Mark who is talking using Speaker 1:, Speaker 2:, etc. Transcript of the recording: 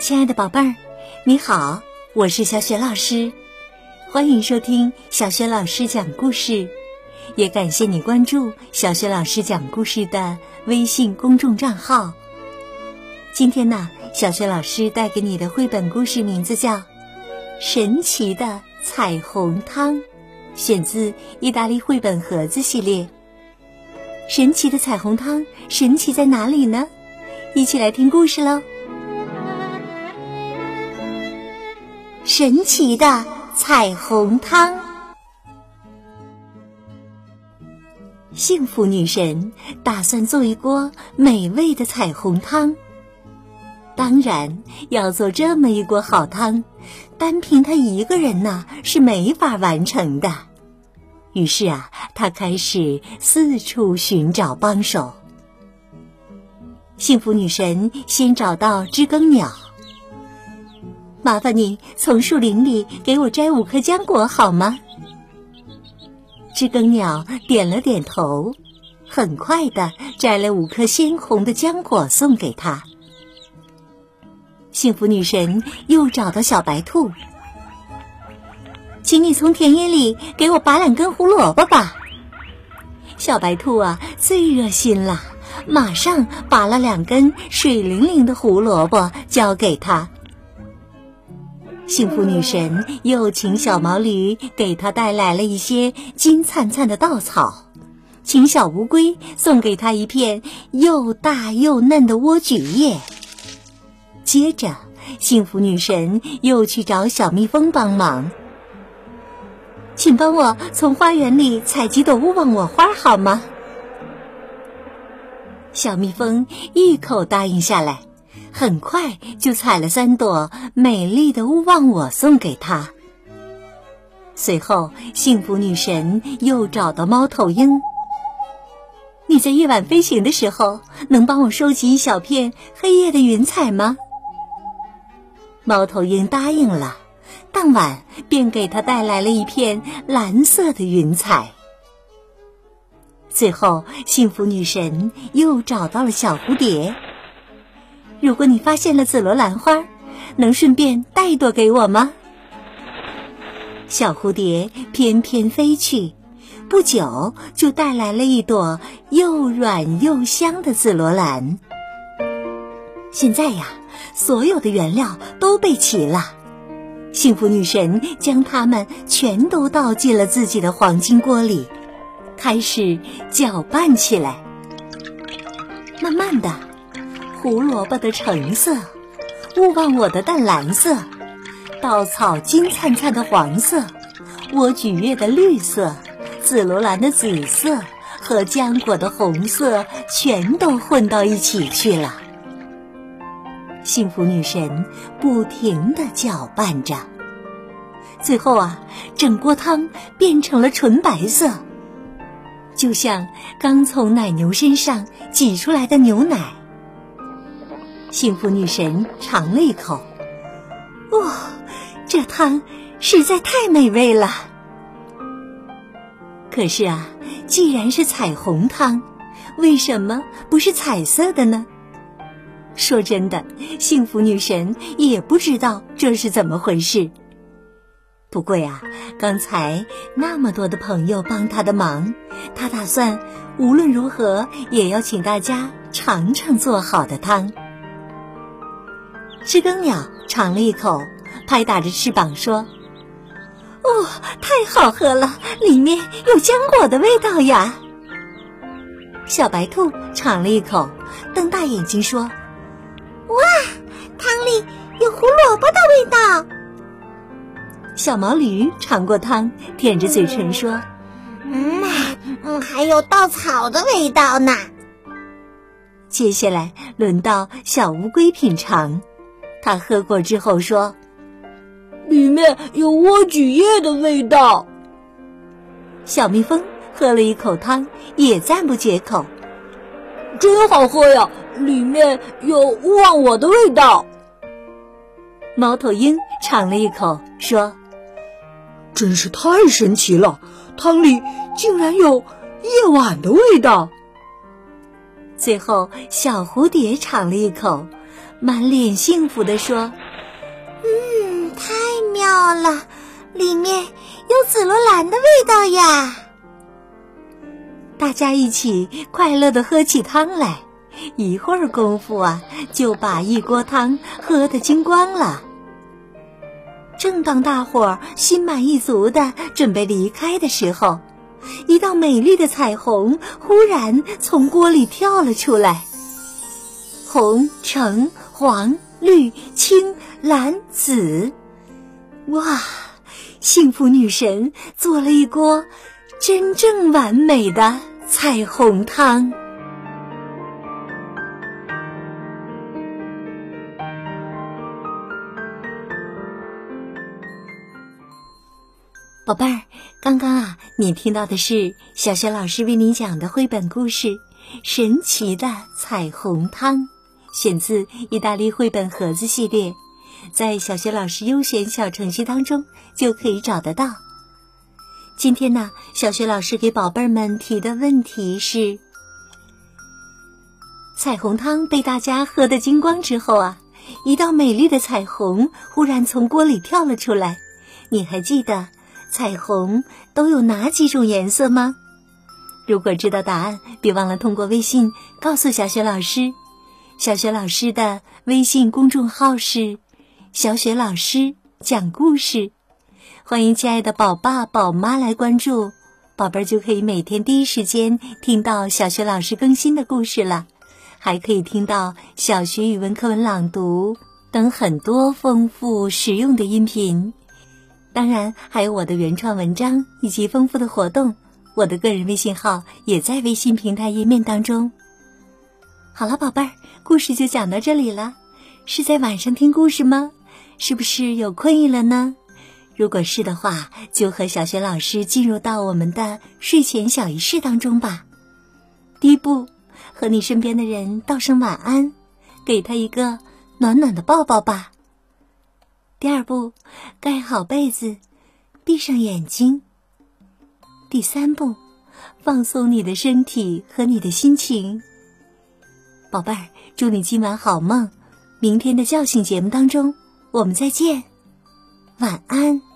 Speaker 1: 亲爱的宝贝儿，你好，我是小雪老师，欢迎收听小雪老师讲故事，也感谢你关注小雪老师讲故事的微信公众账号。今天呢，小雪老师带给你的绘本故事名字叫《神奇的彩虹汤》，选自意大利绘本盒子系列。神奇的彩虹汤，神奇在哪里呢？一起来听故事喽！神奇的彩虹汤。幸福女神打算做一锅美味的彩虹汤。当然，要做这么一锅好汤，单凭她一个人呢是没法完成的。于是啊，她开始四处寻找帮手。幸福女神先找到知更鸟。麻烦你从树林里给我摘五颗浆果好吗？知更鸟点了点头，很快的摘了五颗鲜红的浆果送给他。幸福女神又找到小白兔，请你从田野里给我拔两根胡萝卜吧。小白兔啊，最热心了，马上拔了两根水灵灵的胡萝卜交给他。幸福女神又请小毛驴给她带来了一些金灿灿的稻草，请小乌龟送给她一片又大又嫩的莴苣叶。接着，幸福女神又去找小蜜蜂帮忙，请帮我从花园里采几朵勿忘我花好吗？小蜜蜂一口答应下来。很快就采了三朵美丽的勿忘我送给他。随后，幸福女神又找到猫头鹰：“你在夜晚飞行的时候，能帮我收集一小片黑夜的云彩吗？”猫头鹰答应了，当晚便给他带来了一片蓝色的云彩。最后，幸福女神又找到了小蝴蝶。如果你发现了紫罗兰花，能顺便带一朵给我吗？小蝴蝶翩翩飞去，不久就带来了一朵又软又香的紫罗兰。现在呀，所有的原料都备齐了，幸福女神将它们全都倒进了自己的黄金锅里，开始搅拌起来。慢慢的。胡萝卜的橙色，勿忘我的淡蓝色，稻草金灿灿的黄色，莴苣叶的绿色，紫罗兰的紫色和浆果的红色，全都混到一起去了。幸福女神不停的搅拌着，最后啊，整锅汤变成了纯白色，就像刚从奶牛身上挤出来的牛奶。幸福女神尝了一口，哇，这汤实在太美味了。可是啊，既然是彩虹汤，为什么不是彩色的呢？说真的，幸福女神也不知道这是怎么回事。不过呀，刚才那么多的朋友帮她的忙，她打算无论如何也要请大家尝尝做好的汤。知更鸟尝了一口，拍打着翅膀说：“哦，太好喝了，里面有浆果的味道呀！”小白兔尝了一口，瞪大眼睛说：“
Speaker 2: 哇，汤里有胡萝卜的味道。”
Speaker 1: 小毛驴尝过汤，舔着嘴唇说：“
Speaker 2: 嗯，嗯还有稻草的味道呢。”
Speaker 1: 接下来轮到小乌龟品尝。他喝过之后说：“
Speaker 3: 里面有莴苣叶的味道。”
Speaker 1: 小蜜蜂喝了一口汤，也赞不绝口：“
Speaker 3: 真好喝呀！里面有忘我的味道。”
Speaker 1: 猫头鹰尝了一口，说：“
Speaker 4: 真是太神奇了，汤里竟然有夜晚的味道。”
Speaker 1: 最后，小蝴蝶尝了一口。满脸幸福地说：“
Speaker 2: 嗯，太妙了，里面有紫罗兰的味道呀！”
Speaker 1: 大家一起快乐地喝起汤来，一会儿功夫啊，就把一锅汤喝得精光了。正当大伙儿心满意足的准备离开的时候，一道美丽的彩虹忽然从锅里跳了出来。红、橙、黄、绿、青、蓝、紫，哇！幸福女神做了一锅真正完美的彩虹汤。宝贝儿，刚刚啊，你听到的是小学老师为你讲的绘本故事《神奇的彩虹汤》，选自意大利绘本盒子系列，在小学老师优选小程序当中就可以找得到。今天呢，小学老师给宝贝儿们提的问题是：彩虹汤被大家喝得精光之后啊，一道美丽的彩虹忽然从锅里跳了出来，你还记得？彩虹都有哪几种颜色吗？如果知道答案，别忘了通过微信告诉小雪老师。小雪老师的微信公众号是“小雪老师讲故事”，欢迎亲爱的宝爸宝妈来关注，宝贝儿就可以每天第一时间听到小雪老师更新的故事了，还可以听到小学语文课文朗读等很多丰富实用的音频。当然，还有我的原创文章以及丰富的活动。我的个人微信号也在微信平台页面当中。好了，宝贝儿，故事就讲到这里了。是在晚上听故事吗？是不是有困意了呢？如果是的话，就和小雪老师进入到我们的睡前小仪式当中吧。第一步，和你身边的人道声晚安，给他一个暖暖的抱抱吧。第二步，盖好被子，闭上眼睛。第三步，放松你的身体和你的心情。宝贝儿，祝你今晚好梦！明天的叫醒节目当中，我们再见，晚安。